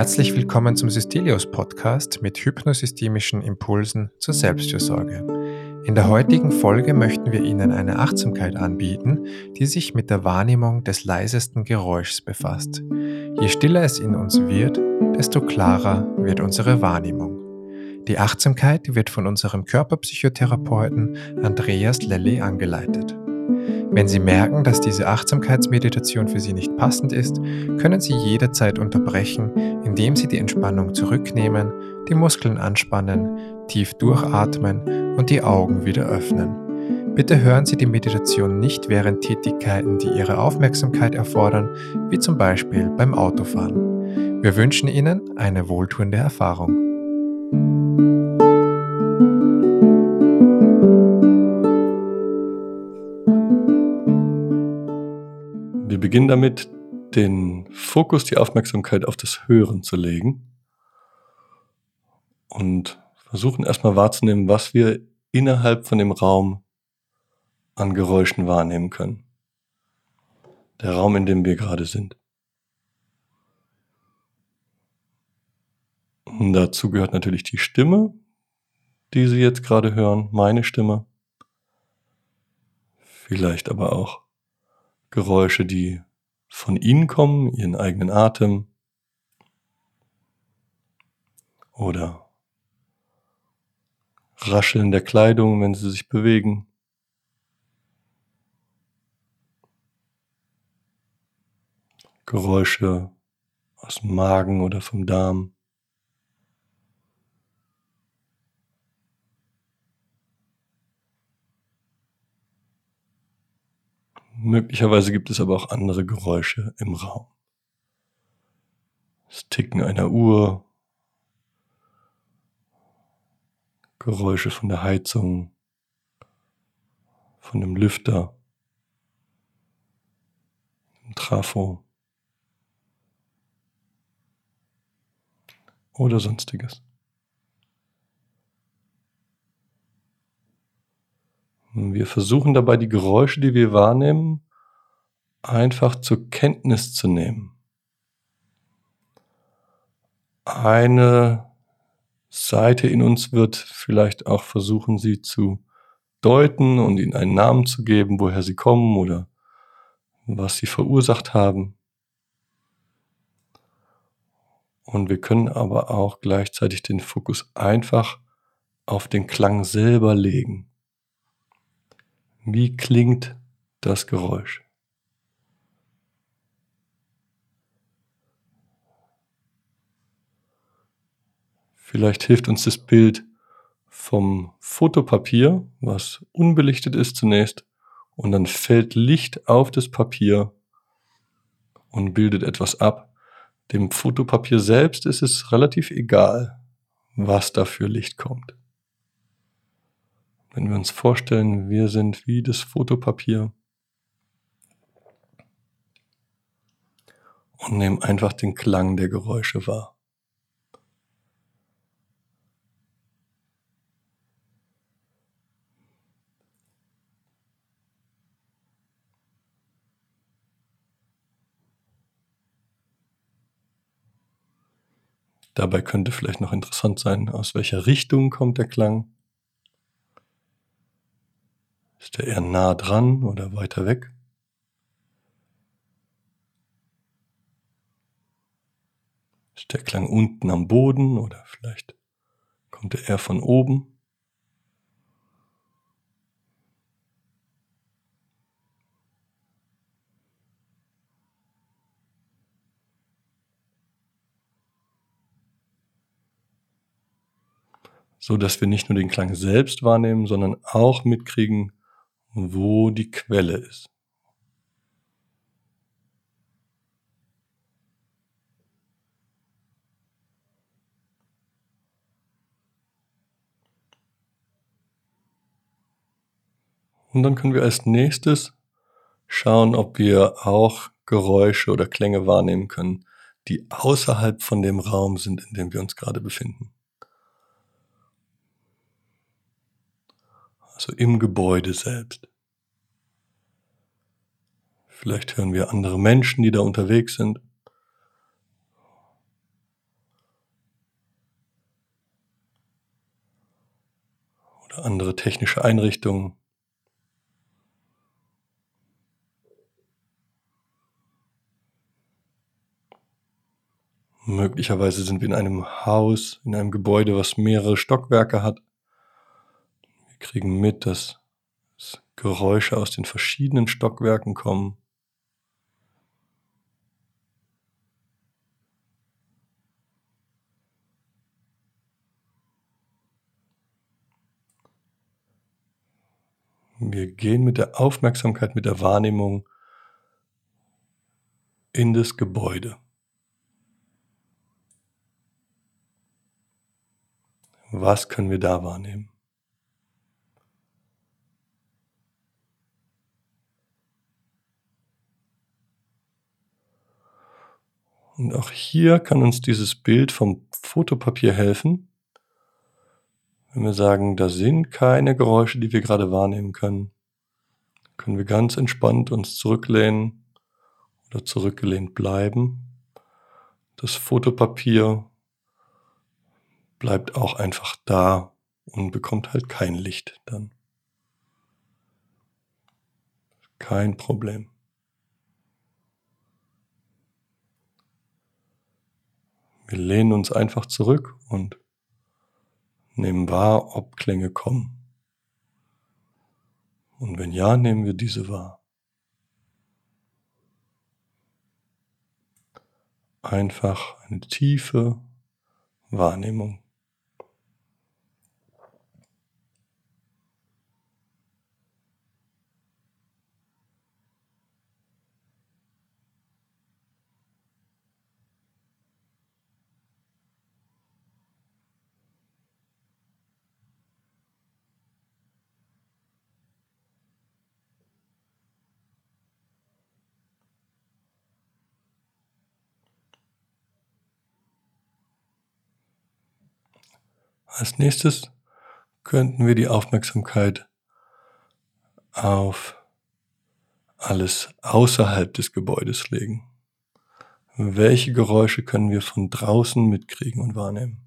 Herzlich willkommen zum Systelius Podcast mit hypnosystemischen Impulsen zur Selbstfürsorge. In der heutigen Folge möchten wir Ihnen eine Achtsamkeit anbieten, die sich mit der Wahrnehmung des leisesten Geräuschs befasst. Je stiller es in uns wird, desto klarer wird unsere Wahrnehmung. Die Achtsamkeit wird von unserem Körperpsychotherapeuten Andreas Lelli angeleitet. Wenn Sie merken, dass diese Achtsamkeitsmeditation für Sie nicht passend ist, können Sie jederzeit unterbrechen, indem Sie die Entspannung zurücknehmen, die Muskeln anspannen, tief durchatmen und die Augen wieder öffnen. Bitte hören Sie die Meditation nicht während Tätigkeiten, die Ihre Aufmerksamkeit erfordern, wie zum Beispiel beim Autofahren. Wir wünschen Ihnen eine wohltuende Erfahrung. Wir beginnen damit, den Fokus, die Aufmerksamkeit auf das Hören zu legen und versuchen erstmal wahrzunehmen, was wir innerhalb von dem Raum an Geräuschen wahrnehmen können. Der Raum, in dem wir gerade sind. Und dazu gehört natürlich die Stimme, die Sie jetzt gerade hören, meine Stimme. Vielleicht aber auch Geräusche, die von ihnen kommen, ihren eigenen Atem oder Rascheln der Kleidung, wenn sie sich bewegen. Geräusche aus dem Magen oder vom Darm. Möglicherweise gibt es aber auch andere Geräusche im Raum. Das Ticken einer Uhr, Geräusche von der Heizung, von dem Lüfter, dem Trafo oder sonstiges. Wir versuchen dabei die Geräusche, die wir wahrnehmen, einfach zur Kenntnis zu nehmen. Eine Seite in uns wird vielleicht auch versuchen, sie zu deuten und ihnen einen Namen zu geben, woher sie kommen oder was sie verursacht haben. Und wir können aber auch gleichzeitig den Fokus einfach auf den Klang selber legen. Wie klingt das Geräusch? Vielleicht hilft uns das Bild vom Fotopapier, was unbelichtet ist zunächst, und dann fällt Licht auf das Papier und bildet etwas ab. Dem Fotopapier selbst ist es relativ egal, was da für Licht kommt. Wenn wir uns vorstellen, wir sind wie das Fotopapier und nehmen einfach den Klang der Geräusche wahr. Dabei könnte vielleicht noch interessant sein, aus welcher Richtung kommt der Klang. Ist er eher nah dran oder weiter weg? Ist der Klang unten am Boden oder vielleicht kommt er eher von oben? so dass wir nicht nur den Klang selbst wahrnehmen, sondern auch mitkriegen, wo die Quelle ist. Und dann können wir als nächstes schauen, ob wir auch Geräusche oder Klänge wahrnehmen können, die außerhalb von dem Raum sind, in dem wir uns gerade befinden. Also im Gebäude selbst. Vielleicht hören wir andere Menschen, die da unterwegs sind. Oder andere technische Einrichtungen. Möglicherweise sind wir in einem Haus, in einem Gebäude, was mehrere Stockwerke hat. Kriegen mit, dass Geräusche aus den verschiedenen Stockwerken kommen. Wir gehen mit der Aufmerksamkeit, mit der Wahrnehmung in das Gebäude. Was können wir da wahrnehmen? Und auch hier kann uns dieses Bild vom Fotopapier helfen. Wenn wir sagen, da sind keine Geräusche, die wir gerade wahrnehmen können, können wir ganz entspannt uns zurücklehnen oder zurückgelehnt bleiben. Das Fotopapier bleibt auch einfach da und bekommt halt kein Licht dann. Kein Problem. Wir lehnen uns einfach zurück und nehmen wahr, ob Klänge kommen. Und wenn ja, nehmen wir diese wahr. Einfach eine tiefe Wahrnehmung. Als nächstes könnten wir die Aufmerksamkeit auf alles außerhalb des Gebäudes legen. Welche Geräusche können wir von draußen mitkriegen und wahrnehmen?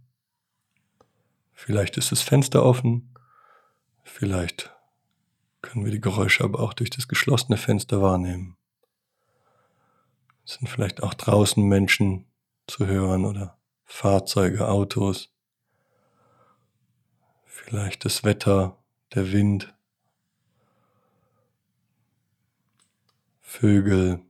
Vielleicht ist das Fenster offen, vielleicht können wir die Geräusche aber auch durch das geschlossene Fenster wahrnehmen. Es sind vielleicht auch draußen Menschen zu hören oder Fahrzeuge, Autos vielleicht das Wetter, der Wind, Vögel,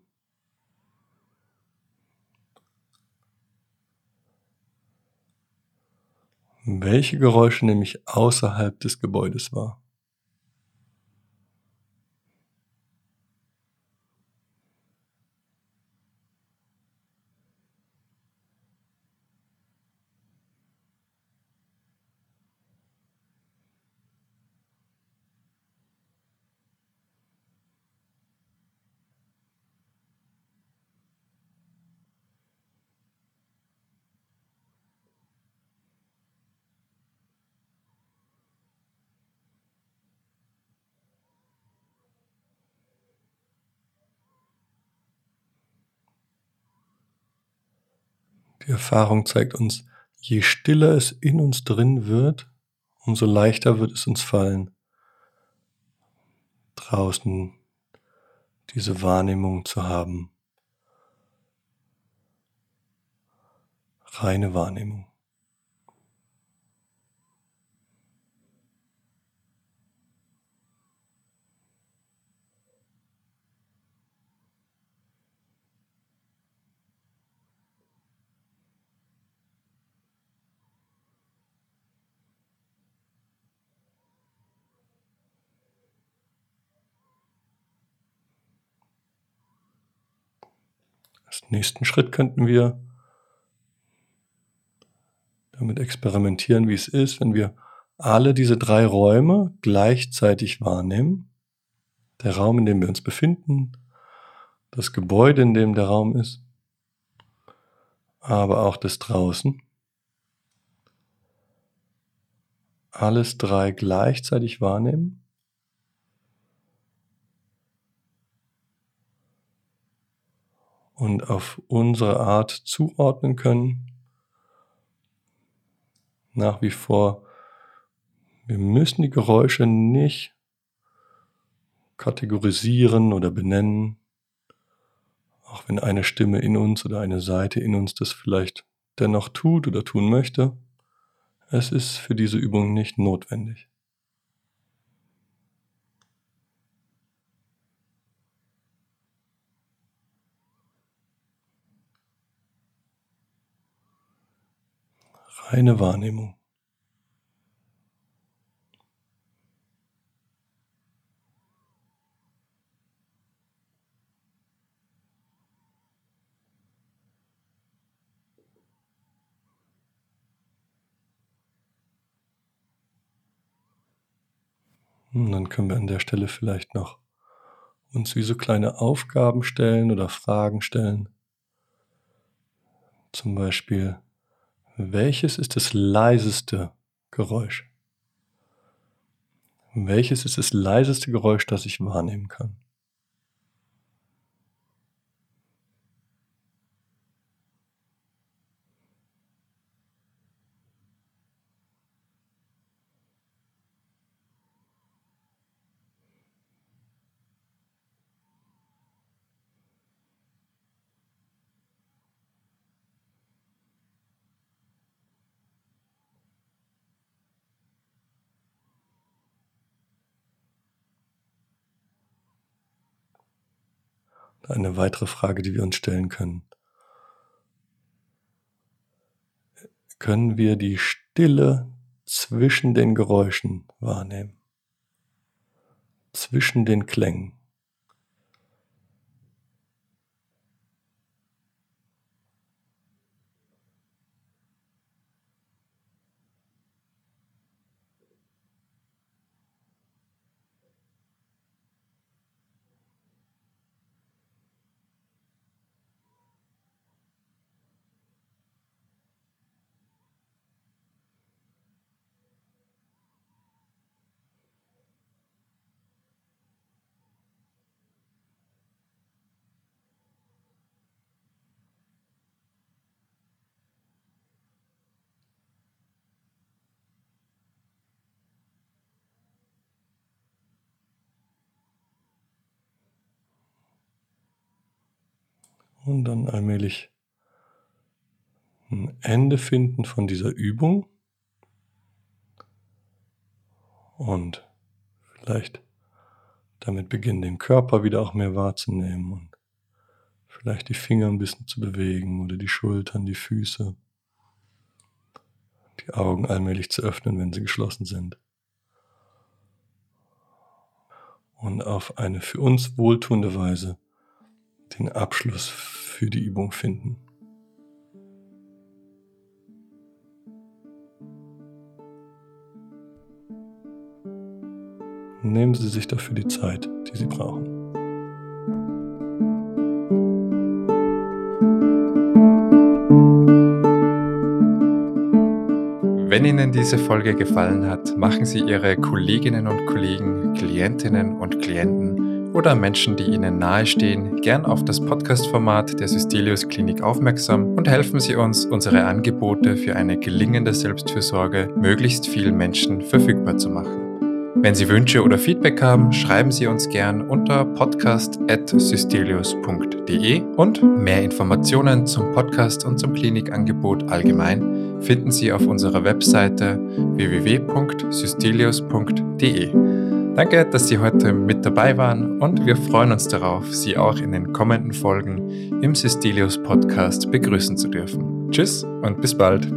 welche Geräusche nämlich außerhalb des Gebäudes war. Die Erfahrung zeigt uns, je stiller es in uns drin wird, umso leichter wird es uns fallen, draußen diese Wahrnehmung zu haben. Reine Wahrnehmung. Als nächsten Schritt könnten wir damit experimentieren, wie es ist, wenn wir alle diese drei Räume gleichzeitig wahrnehmen. Der Raum, in dem wir uns befinden, das Gebäude, in dem der Raum ist, aber auch das draußen. Alles drei gleichzeitig wahrnehmen und auf unsere Art zuordnen können. Nach wie vor, wir müssen die Geräusche nicht kategorisieren oder benennen, auch wenn eine Stimme in uns oder eine Seite in uns das vielleicht dennoch tut oder tun möchte. Es ist für diese Übung nicht notwendig. Reine Wahrnehmung. Und dann können wir an der Stelle vielleicht noch uns wie so kleine Aufgaben stellen oder Fragen stellen. Zum Beispiel, welches ist das leiseste Geräusch? Welches ist das leiseste Geräusch, das ich wahrnehmen kann? Eine weitere Frage, die wir uns stellen können. Können wir die Stille zwischen den Geräuschen wahrnehmen? Zwischen den Klängen? Und dann allmählich ein Ende finden von dieser Übung. Und vielleicht damit beginnen, den Körper wieder auch mehr wahrzunehmen und vielleicht die Finger ein bisschen zu bewegen oder die Schultern, die Füße, die Augen allmählich zu öffnen, wenn sie geschlossen sind. Und auf eine für uns wohltuende Weise den Abschluss für die Übung finden. Nehmen Sie sich dafür die Zeit, die Sie brauchen. Wenn Ihnen diese Folge gefallen hat, machen Sie Ihre Kolleginnen und Kollegen, Klientinnen und Klienten oder Menschen, die Ihnen nahestehen, gern auf das Podcast-Format der Systelius Klinik aufmerksam und helfen Sie uns, unsere Angebote für eine gelingende Selbstfürsorge möglichst vielen Menschen verfügbar zu machen. Wenn Sie Wünsche oder Feedback haben, schreiben Sie uns gern unter podcast.systelius.de und mehr Informationen zum Podcast und zum Klinikangebot allgemein finden Sie auf unserer Webseite www.systelius.de. Danke, dass Sie heute mit dabei waren und wir freuen uns darauf, Sie auch in den kommenden Folgen im Systelius Podcast begrüßen zu dürfen. Tschüss und bis bald.